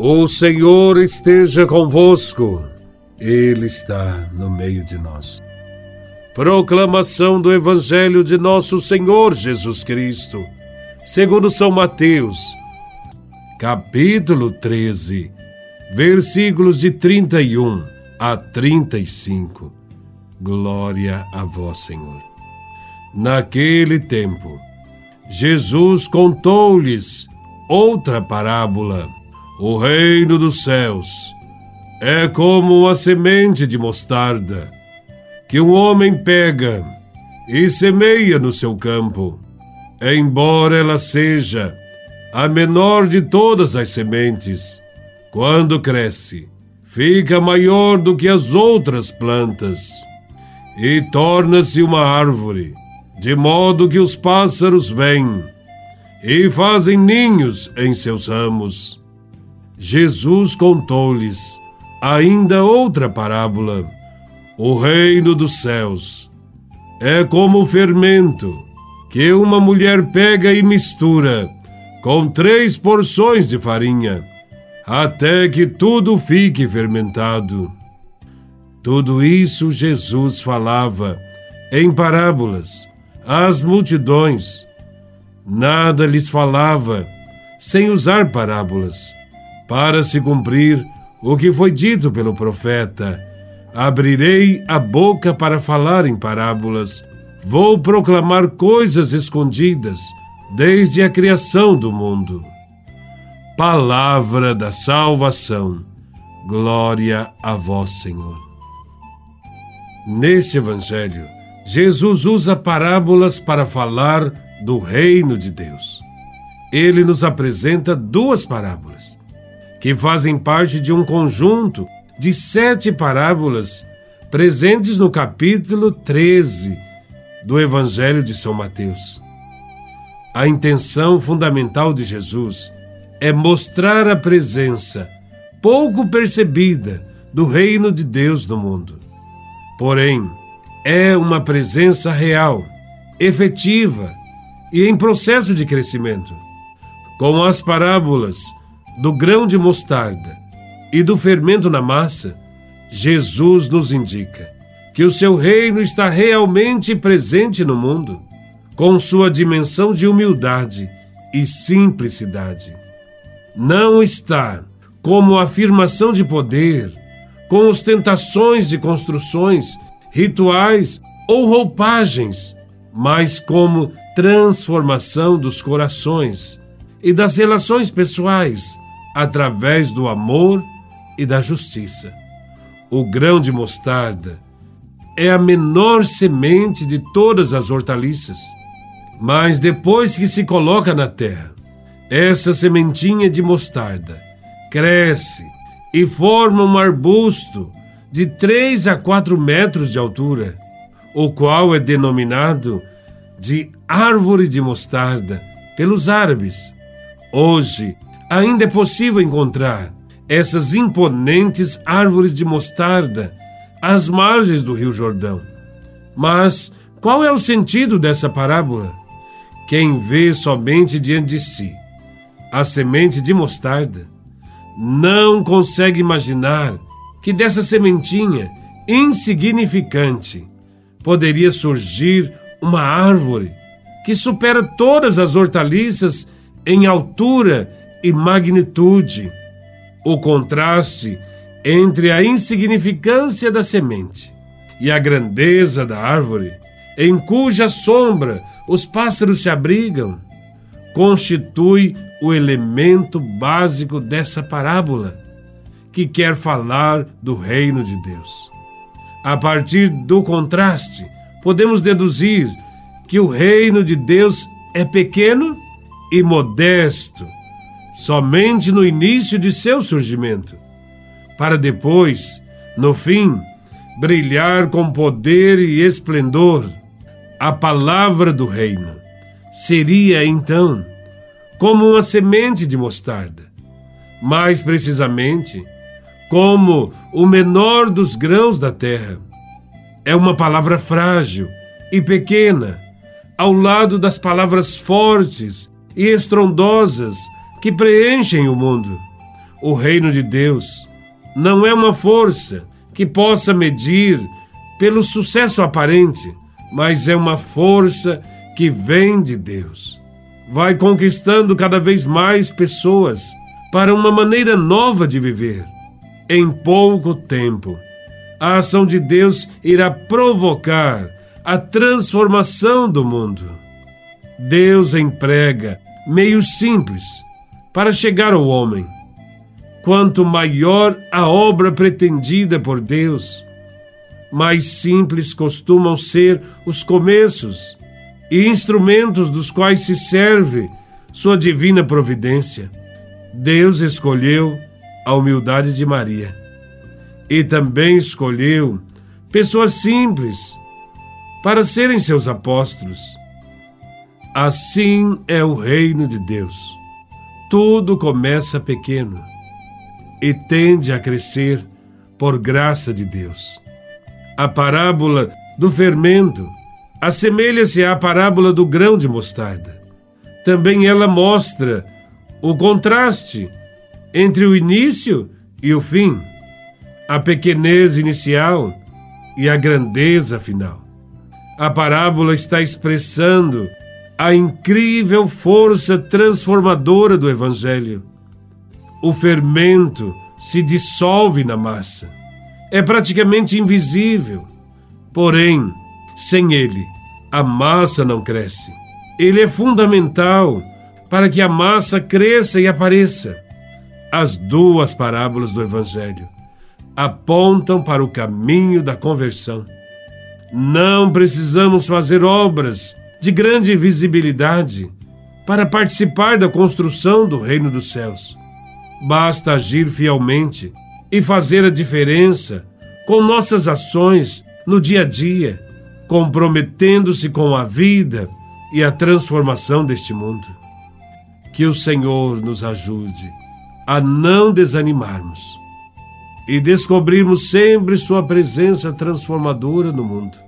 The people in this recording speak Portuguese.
O Senhor esteja convosco, Ele está no meio de nós. Proclamação do Evangelho de Nosso Senhor Jesus Cristo, segundo São Mateus, capítulo 13, versículos de 31 a 35. Glória a Vós, Senhor. Naquele tempo, Jesus contou-lhes outra parábola o reino dos céus é como uma semente de mostarda que um homem pega e semeia no seu campo. Embora ela seja a menor de todas as sementes, quando cresce, fica maior do que as outras plantas e torna-se uma árvore, de modo que os pássaros vêm e fazem ninhos em seus ramos. Jesus contou-lhes ainda outra parábola. O reino dos céus é como o fermento que uma mulher pega e mistura com três porções de farinha, até que tudo fique fermentado. Tudo isso Jesus falava em parábolas às multidões. Nada lhes falava sem usar parábolas para se cumprir o que foi dito pelo profeta: Abrirei a boca para falar em parábolas, vou proclamar coisas escondidas desde a criação do mundo. Palavra da salvação. Glória a vós, Senhor. Nesse evangelho, Jesus usa parábolas para falar do reino de Deus. Ele nos apresenta duas parábolas que fazem parte de um conjunto de sete parábolas presentes no capítulo 13 do Evangelho de São Mateus. A intenção fundamental de Jesus é mostrar a presença pouco percebida do reino de Deus no mundo. Porém, é uma presença real, efetiva e em processo de crescimento. Com as parábolas, do grão de mostarda e do fermento na massa, Jesus nos indica que o seu reino está realmente presente no mundo, com sua dimensão de humildade e simplicidade. Não está como afirmação de poder, com ostentações de construções, rituais ou roupagens, mas como transformação dos corações e das relações pessoais através do amor e da justiça. O grão de mostarda é a menor semente de todas as hortaliças, mas depois que se coloca na terra, essa sementinha de mostarda cresce e forma um arbusto de 3 a 4 metros de altura, o qual é denominado de árvore de mostarda pelos árabes. Hoje, ainda é possível encontrar essas imponentes árvores de mostarda às margens do Rio Jordão. Mas qual é o sentido dessa parábola? Quem vê somente diante de si a semente de mostarda não consegue imaginar que dessa sementinha insignificante poderia surgir uma árvore que supera todas as hortaliças em altura e magnitude, o contraste entre a insignificância da semente e a grandeza da árvore, em cuja sombra os pássaros se abrigam, constitui o elemento básico dessa parábola, que quer falar do reino de Deus. A partir do contraste, podemos deduzir que o reino de Deus é pequeno e modesto somente no início de seu surgimento, para depois, no fim, brilhar com poder e esplendor. A palavra do reino seria então como uma semente de mostarda, mais precisamente, como o menor dos grãos da terra. É uma palavra frágil e pequena, ao lado das palavras fortes e estrondosas que preenchem o mundo. o reino de Deus não é uma força que possa medir pelo sucesso aparente, mas é uma força que vem de Deus. Vai conquistando cada vez mais pessoas para uma maneira nova de viver. Em pouco tempo, a ação de Deus irá provocar a transformação do mundo. Deus emprega meios simples para chegar ao homem. Quanto maior a obra pretendida por Deus, mais simples costumam ser os começos e instrumentos dos quais se serve sua divina providência. Deus escolheu a humildade de Maria e também escolheu pessoas simples para serem seus apóstolos. Assim é o reino de Deus. Tudo começa pequeno e tende a crescer por graça de Deus. A parábola do fermento assemelha-se à parábola do grão de mostarda. Também ela mostra o contraste entre o início e o fim, a pequenez inicial e a grandeza final. A parábola está expressando a incrível força transformadora do Evangelho. O fermento se dissolve na massa é praticamente invisível. Porém, sem ele, a massa não cresce. Ele é fundamental para que a massa cresça e apareça. As duas parábolas do Evangelho apontam para o caminho da conversão. Não precisamos fazer obras de grande visibilidade para participar da construção do reino dos céus. Basta agir fielmente e fazer a diferença com nossas ações no dia a dia, comprometendo-se com a vida e a transformação deste mundo. Que o Senhor nos ajude a não desanimarmos e descobrirmos sempre Sua presença transformadora no mundo.